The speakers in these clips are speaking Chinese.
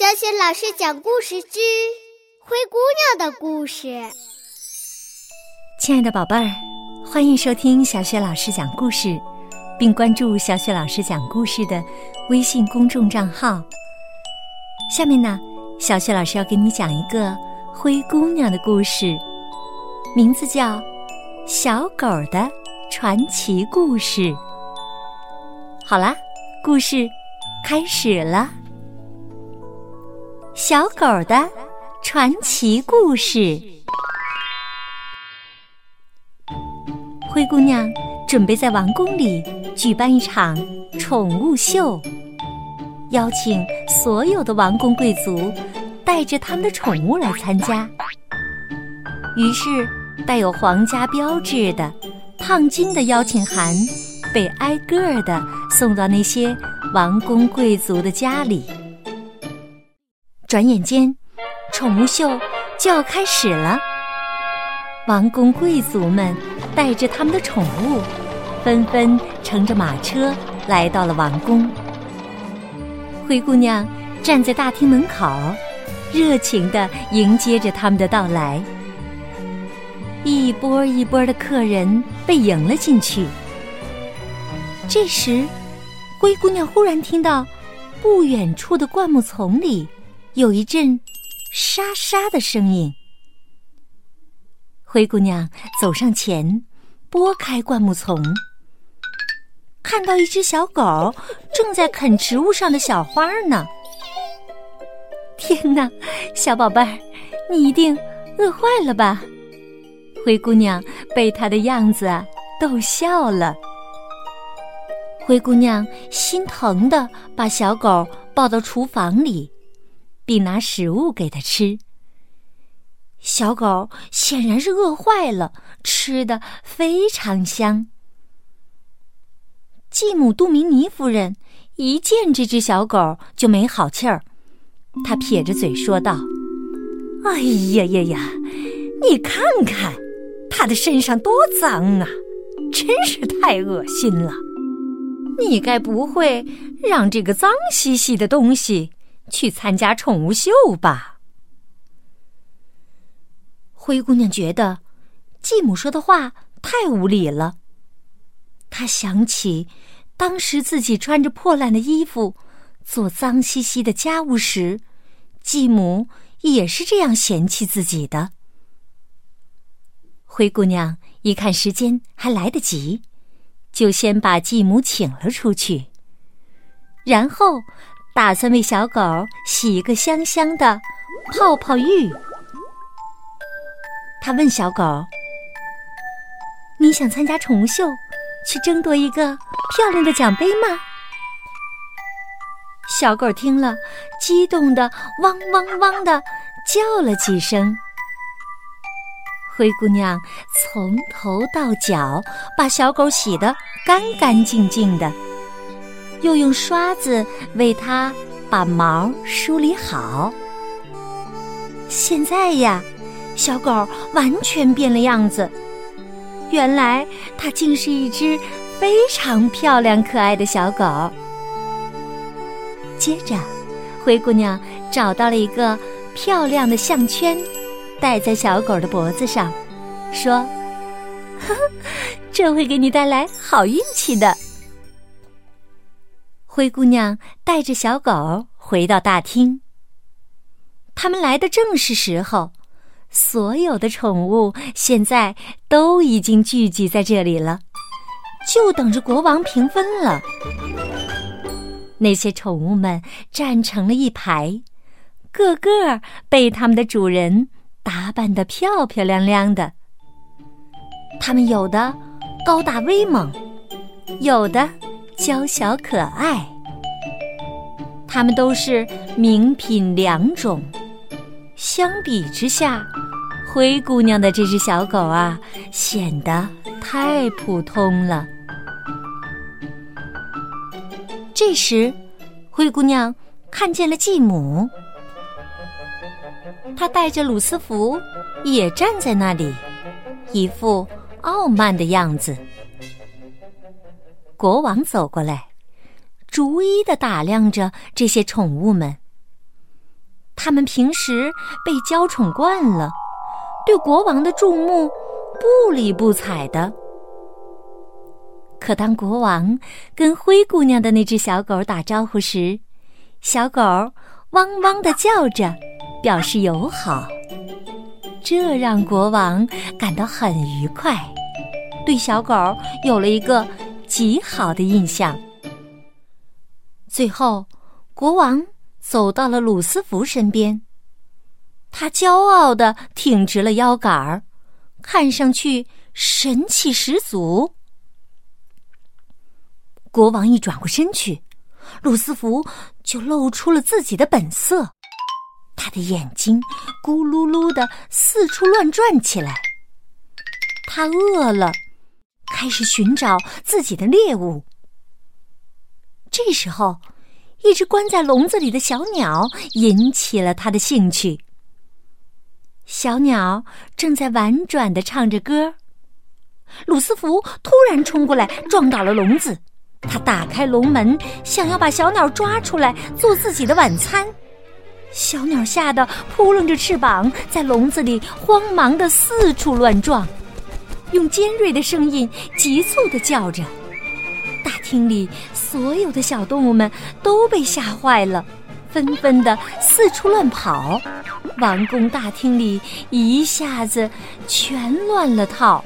小雪老师讲故事之《灰姑娘的故事》。亲爱的宝贝儿，欢迎收听小雪老师讲故事，并关注小雪老师讲故事的微信公众账号。下面呢，小雪老师要给你讲一个灰姑娘的故事，名字叫《小狗的传奇故事》。好啦，故事开始了。小狗的传奇故事。灰姑娘准备在王宫里举办一场宠物秀，邀请所有的王公贵族带着他们的宠物来参加。于是，带有皇家标志的烫金的邀请函被挨个的送到那些王公贵族的家里。转眼间，宠物秀就要开始了。王公贵族们带着他们的宠物，纷纷乘着马车来到了王宫。灰姑娘站在大厅门口，热情的迎接着他们的到来。一波一波的客人被迎了进去。这时，灰姑娘忽然听到不远处的灌木丛里。有一阵沙沙的声音。灰姑娘走上前，拨开灌木丛，看到一只小狗正在啃植物上的小花呢。天哪，小宝贝儿，你一定饿坏了吧？灰姑娘被它的样子逗笑了。灰姑娘心疼的把小狗抱到厨房里。并拿食物给它吃。小狗显然是饿坏了，吃的非常香。继母杜明尼夫人一见这只小狗就没好气儿，她撇着嘴说道：“哎呀呀呀，你看看，它的身上多脏啊，真是太恶心了！你该不会让这个脏兮兮的东西……”去参加宠物秀吧。灰姑娘觉得继母说的话太无理了。她想起当时自己穿着破烂的衣服做脏兮兮的家务时，继母也是这样嫌弃自己的。灰姑娘一看时间还来得及，就先把继母请了出去，然后。打算为小狗洗一个香香的泡泡浴。他问小狗：“你想参加重秀，去争夺一个漂亮的奖杯吗？”小狗听了，激动的汪汪汪的叫了几声。灰姑娘从头到脚把小狗洗得干干净净的。又用刷子为它把毛梳理好。现在呀，小狗完全变了样子。原来它竟是一只非常漂亮可爱的小狗。接着，灰姑娘找到了一个漂亮的项圈，戴在小狗的脖子上，说：“呵呵，这会给你带来好运气的。”灰姑娘带着小狗回到大厅。他们来的正是时候，所有的宠物现在都已经聚集在这里了，就等着国王评分了。那些宠物们站成了一排，个个被他们的主人打扮得漂漂亮亮的。他们有的高大威猛，有的。娇小可爱，它们都是名品良种。相比之下，灰姑娘的这只小狗啊，显得太普通了。这时，灰姑娘看见了继母，她带着鲁斯福也站在那里，一副傲慢的样子。国王走过来，逐一的打量着这些宠物们。他们平时被娇宠惯了，对国王的注目不理不睬的。可当国王跟灰姑娘的那只小狗打招呼时，小狗汪汪的叫着，表示友好。这让国王感到很愉快，对小狗有了一个极好的印象。最后，国王走到了鲁斯福身边，他骄傲的挺直了腰杆儿，看上去神气十足。国王一转过身去，鲁斯福就露出了自己的本色。他的眼睛咕噜噜的四处乱转起来。他饿了，开始寻找自己的猎物。这时候，一只关在笼子里的小鸟引起了他的兴趣。小鸟正在婉转的唱着歌。鲁斯福突然冲过来，撞倒了笼子。他打开笼门，想要把小鸟抓出来做自己的晚餐。小鸟吓得扑棱着翅膀，在笼子里慌忙的四处乱撞，用尖锐的声音急促的叫着。大厅里所有的小动物们都被吓坏了，纷纷的四处乱跑。王宫大厅里一下子全乱了套。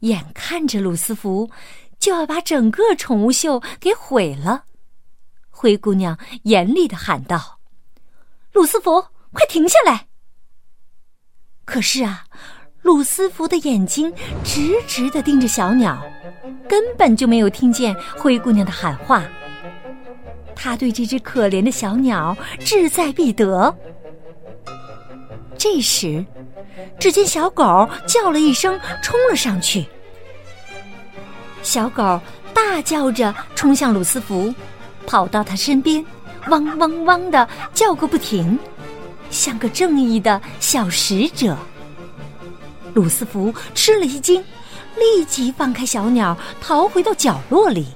眼看着鲁斯福就要把整个宠物秀给毁了，灰姑娘严厉的喊道。鲁斯福，快停下来！可是啊，鲁斯福的眼睛直直的盯着小鸟，根本就没有听见灰姑娘的喊话。他对这只可怜的小鸟志在必得。这时，只见小狗叫了一声，冲了上去。小狗大叫着冲向鲁斯福，跑到他身边。汪汪汪的叫个不停，像个正义的小使者。鲁斯福吃了一惊，立即放开小鸟，逃回到角落里。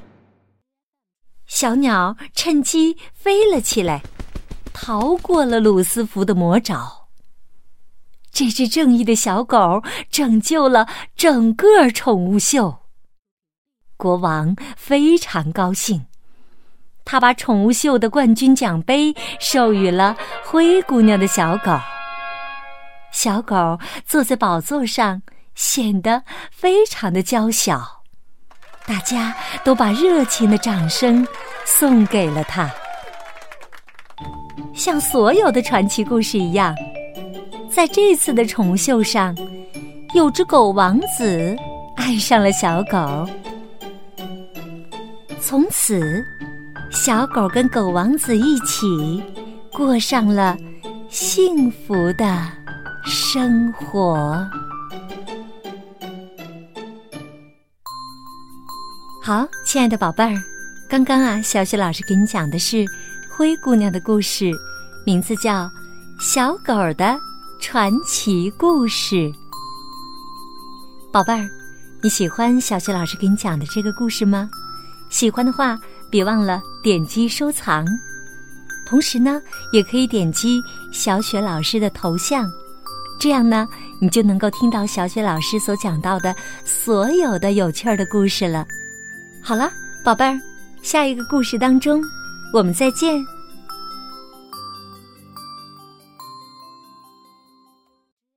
小鸟趁机飞了起来，逃过了鲁斯福的魔爪。这只正义的小狗拯救了整个宠物秀。国王非常高兴。他把宠物秀的冠军奖杯授予了灰姑娘的小狗。小狗坐在宝座上，显得非常的娇小。大家都把热情的掌声送给了它。像所有的传奇故事一样，在这次的宠物秀上，有只狗王子爱上了小狗，从此。小狗跟狗王子一起过上了幸福的生活。好，亲爱的宝贝儿，刚刚啊，小雪老师给你讲的是灰姑娘的故事，名字叫《小狗的传奇故事》。宝贝儿，你喜欢小雪老师给你讲的这个故事吗？喜欢的话。别忘了点击收藏，同时呢，也可以点击小雪老师的头像，这样呢，你就能够听到小雪老师所讲到的所有的有趣儿的故事了。好了，宝贝儿，下一个故事当中，我们再见。